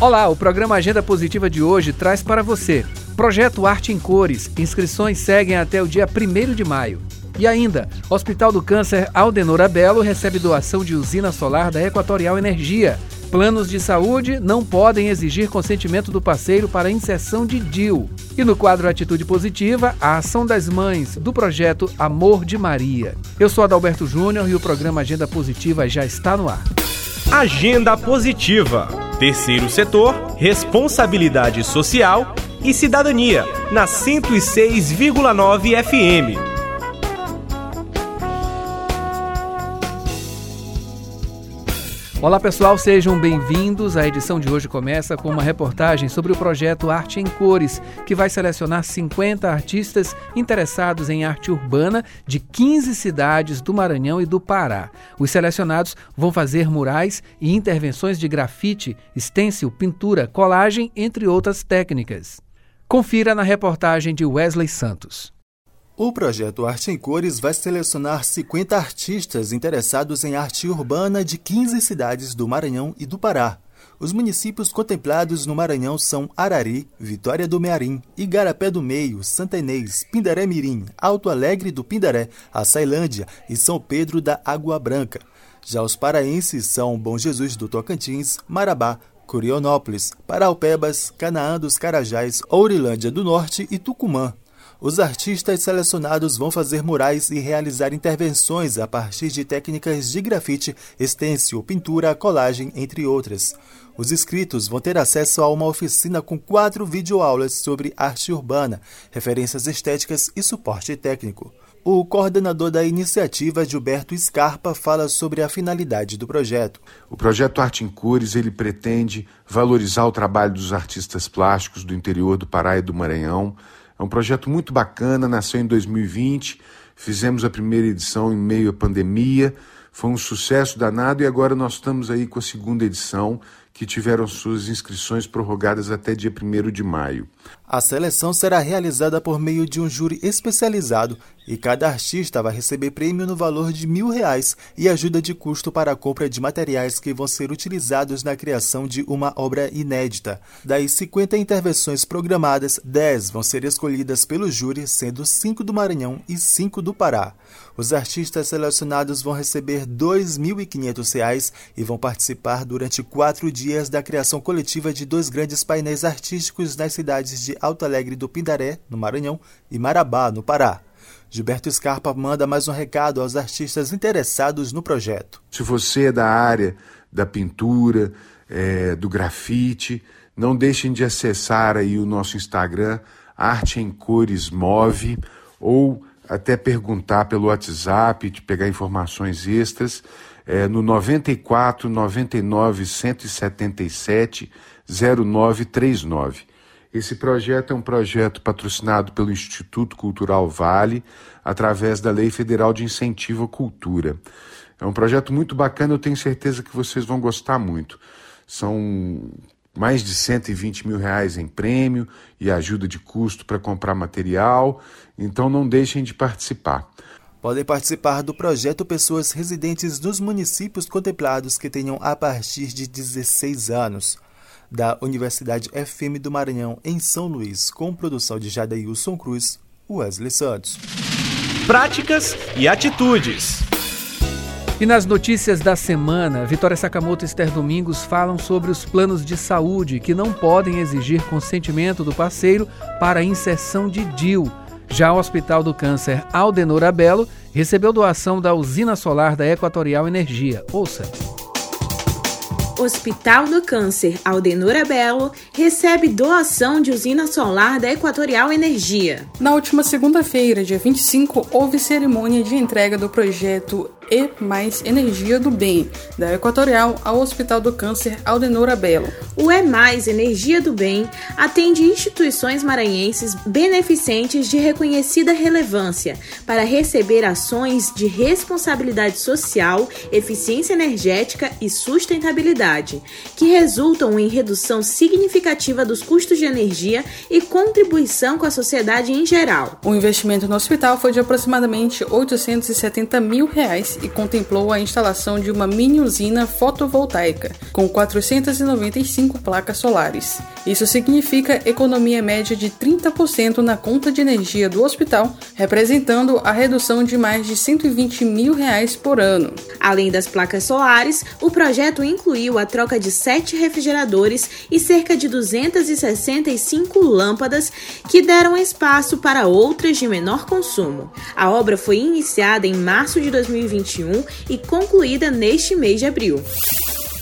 Olá, o programa Agenda Positiva de hoje traz para você Projeto Arte em Cores. Inscrições seguem até o dia 1 de maio. E ainda, Hospital do Câncer Aldenora Belo recebe doação de usina solar da Equatorial Energia. Planos de saúde não podem exigir consentimento do parceiro para inserção de DIL. E no quadro Atitude Positiva, a ação das mães do projeto Amor de Maria. Eu sou Adalberto Júnior e o programa Agenda Positiva já está no ar. Agenda Positiva. Terceiro setor, responsabilidade social e cidadania, na 106,9 FM. Olá pessoal, sejam bem-vindos. A edição de hoje começa com uma reportagem sobre o projeto Arte em Cores, que vai selecionar 50 artistas interessados em arte urbana de 15 cidades do Maranhão e do Pará. Os selecionados vão fazer murais e intervenções de grafite, stencil, pintura, colagem, entre outras técnicas. Confira na reportagem de Wesley Santos. O projeto Arte em Cores vai selecionar 50 artistas interessados em arte urbana de 15 cidades do Maranhão e do Pará. Os municípios contemplados no Maranhão são Arari, Vitória do Mearim, Igarapé do Meio, Santa Inês, Pindaré Mirim, Alto Alegre do Pindaré, Açailândia e São Pedro da Água Branca. Já os paraenses são Bom Jesus do Tocantins, Marabá, Curionópolis, Paraupebas, Canaã dos Carajás, Ourilândia do Norte e Tucumã. Os artistas selecionados vão fazer murais e realizar intervenções a partir de técnicas de grafite, estêncil, pintura, colagem, entre outras. Os inscritos vão ter acesso a uma oficina com quatro videoaulas sobre arte urbana, referências estéticas e suporte técnico. O coordenador da iniciativa, Gilberto Scarpa, fala sobre a finalidade do projeto. O projeto Arte em Cores ele pretende valorizar o trabalho dos artistas plásticos do interior do Pará e do Maranhão, é um projeto muito bacana, nasceu em 2020, fizemos a primeira edição em meio à pandemia, foi um sucesso danado e agora nós estamos aí com a segunda edição, que tiveram suas inscrições prorrogadas até dia 1 de maio. A seleção será realizada por meio de um júri especializado e cada artista vai receber prêmio no valor de mil reais e ajuda de custo para a compra de materiais que vão ser utilizados na criação de uma obra inédita. Das 50 intervenções programadas, 10 vão ser escolhidas pelo júri, sendo 5 do Maranhão e 5 do Pará. Os artistas selecionados vão receber R$ 2.500 e vão participar durante quatro dias da criação coletiva de dois grandes painéis artísticos nas cidades de Alto Alegre do Pindaré, no Maranhão, e Marabá, no Pará. Gilberto Scarpa manda mais um recado aos artistas interessados no projeto. Se você é da área da pintura, é, do grafite, não deixem de acessar aí o nosso Instagram, Arte em Cores Move, ou até perguntar pelo WhatsApp, de pegar informações extras, é, no 94 99 177 0939. Esse projeto é um projeto patrocinado pelo Instituto Cultural Vale, através da Lei Federal de Incentivo à Cultura. É um projeto muito bacana, eu tenho certeza que vocês vão gostar muito. São mais de 120 mil reais em prêmio e ajuda de custo para comprar material, então não deixem de participar. Podem participar do projeto pessoas residentes nos municípios contemplados que tenham a partir de 16 anos. Da Universidade FM do Maranhão, em São Luís, com produção de Jadailson Cruz, Wesley Santos. Práticas e atitudes. E nas notícias da semana, Vitória Sakamoto e Esther Domingos falam sobre os planos de saúde que não podem exigir consentimento do parceiro para a inserção de DIL. Já o Hospital do Câncer Aldenor Abelo recebeu doação da usina solar da Equatorial Energia. Ouça. Hospital do Câncer Aldenora Belo recebe doação de usina solar da Equatorial Energia. Na última segunda-feira, dia 25, houve cerimônia de entrega do projeto E Mais Energia do Bem, da Equatorial ao Hospital do Câncer Aldenora Belo. O E Mais Energia do Bem atende instituições maranhenses beneficentes de reconhecida relevância para receber ações de responsabilidade social, eficiência energética e sustentabilidade, que resultam em redução significativa dos custos de energia e contribuição com a sociedade em geral. O investimento no hospital foi de aproximadamente 870 mil reais e contemplou a instalação de uma mini usina fotovoltaica com 495 placas solares. Isso significa economia média de 30% na conta de energia do hospital, representando a redução de mais de 120 mil reais por ano. Além das placas solares, o projeto incluiu a troca de sete refrigeradores e cerca de 265 lâmpadas que deram espaço para outras de menor consumo. A obra foi iniciada em março de 2021 e concluída neste mês de abril.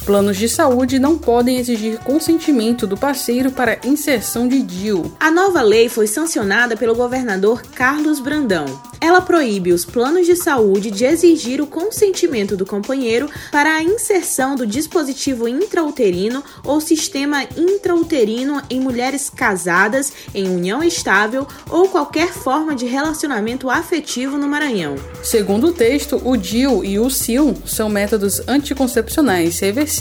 Planos de saúde não podem exigir consentimento do parceiro para inserção de DIU. A nova lei foi sancionada pelo governador Carlos Brandão. Ela proíbe os planos de saúde de exigir o consentimento do companheiro para a inserção do dispositivo intrauterino ou sistema intrauterino em mulheres casadas, em união estável ou qualquer forma de relacionamento afetivo no Maranhão. Segundo o texto, o DIU e o SIL são métodos anticoncepcionais reversíveis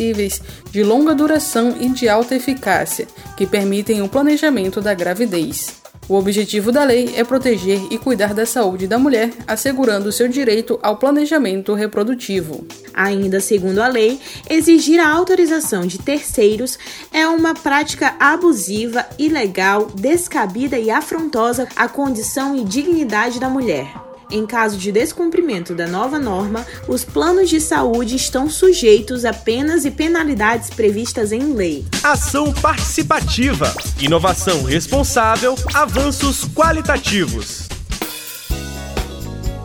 de longa duração e de alta eficácia que permitem o planejamento da gravidez. O objetivo da lei é proteger e cuidar da saúde da mulher, assegurando seu direito ao planejamento reprodutivo. Ainda segundo a lei, exigir a autorização de terceiros é uma prática abusiva, ilegal, descabida e afrontosa à condição e dignidade da mulher. Em caso de descumprimento da nova norma, os planos de saúde estão sujeitos a penas e penalidades previstas em lei. Ação participativa, inovação responsável, avanços qualitativos.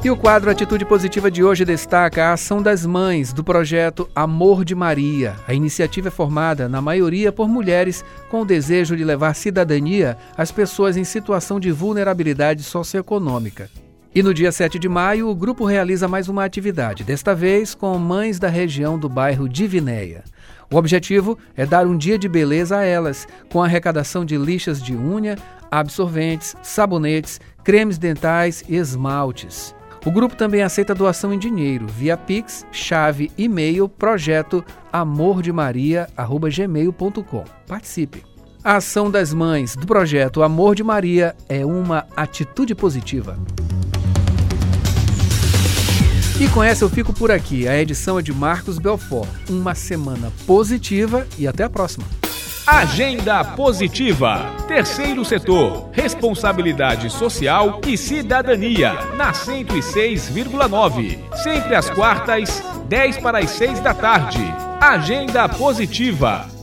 E o quadro Atitude Positiva de hoje destaca a ação das mães do projeto Amor de Maria. A iniciativa é formada, na maioria, por mulheres com o desejo de levar cidadania às pessoas em situação de vulnerabilidade socioeconômica. E no dia 7 de maio, o grupo realiza mais uma atividade, desta vez com mães da região do bairro Divinéia. O objetivo é dar um dia de beleza a elas, com a arrecadação de lixas de unha, absorventes, sabonetes, cremes dentais e esmaltes. O grupo também aceita doação em dinheiro via Pix, chave, e-mail, projeto amordemaria@gmail.com. Participe. A ação das mães do projeto Amor de Maria é uma atitude positiva. E com essa eu fico por aqui. A edição é de Marcos Belfort. Uma semana positiva e até a próxima. Agenda Positiva. Terceiro setor. Responsabilidade social e cidadania. Na 106,9. Sempre às quartas, 10 para as 6 da tarde. Agenda Positiva.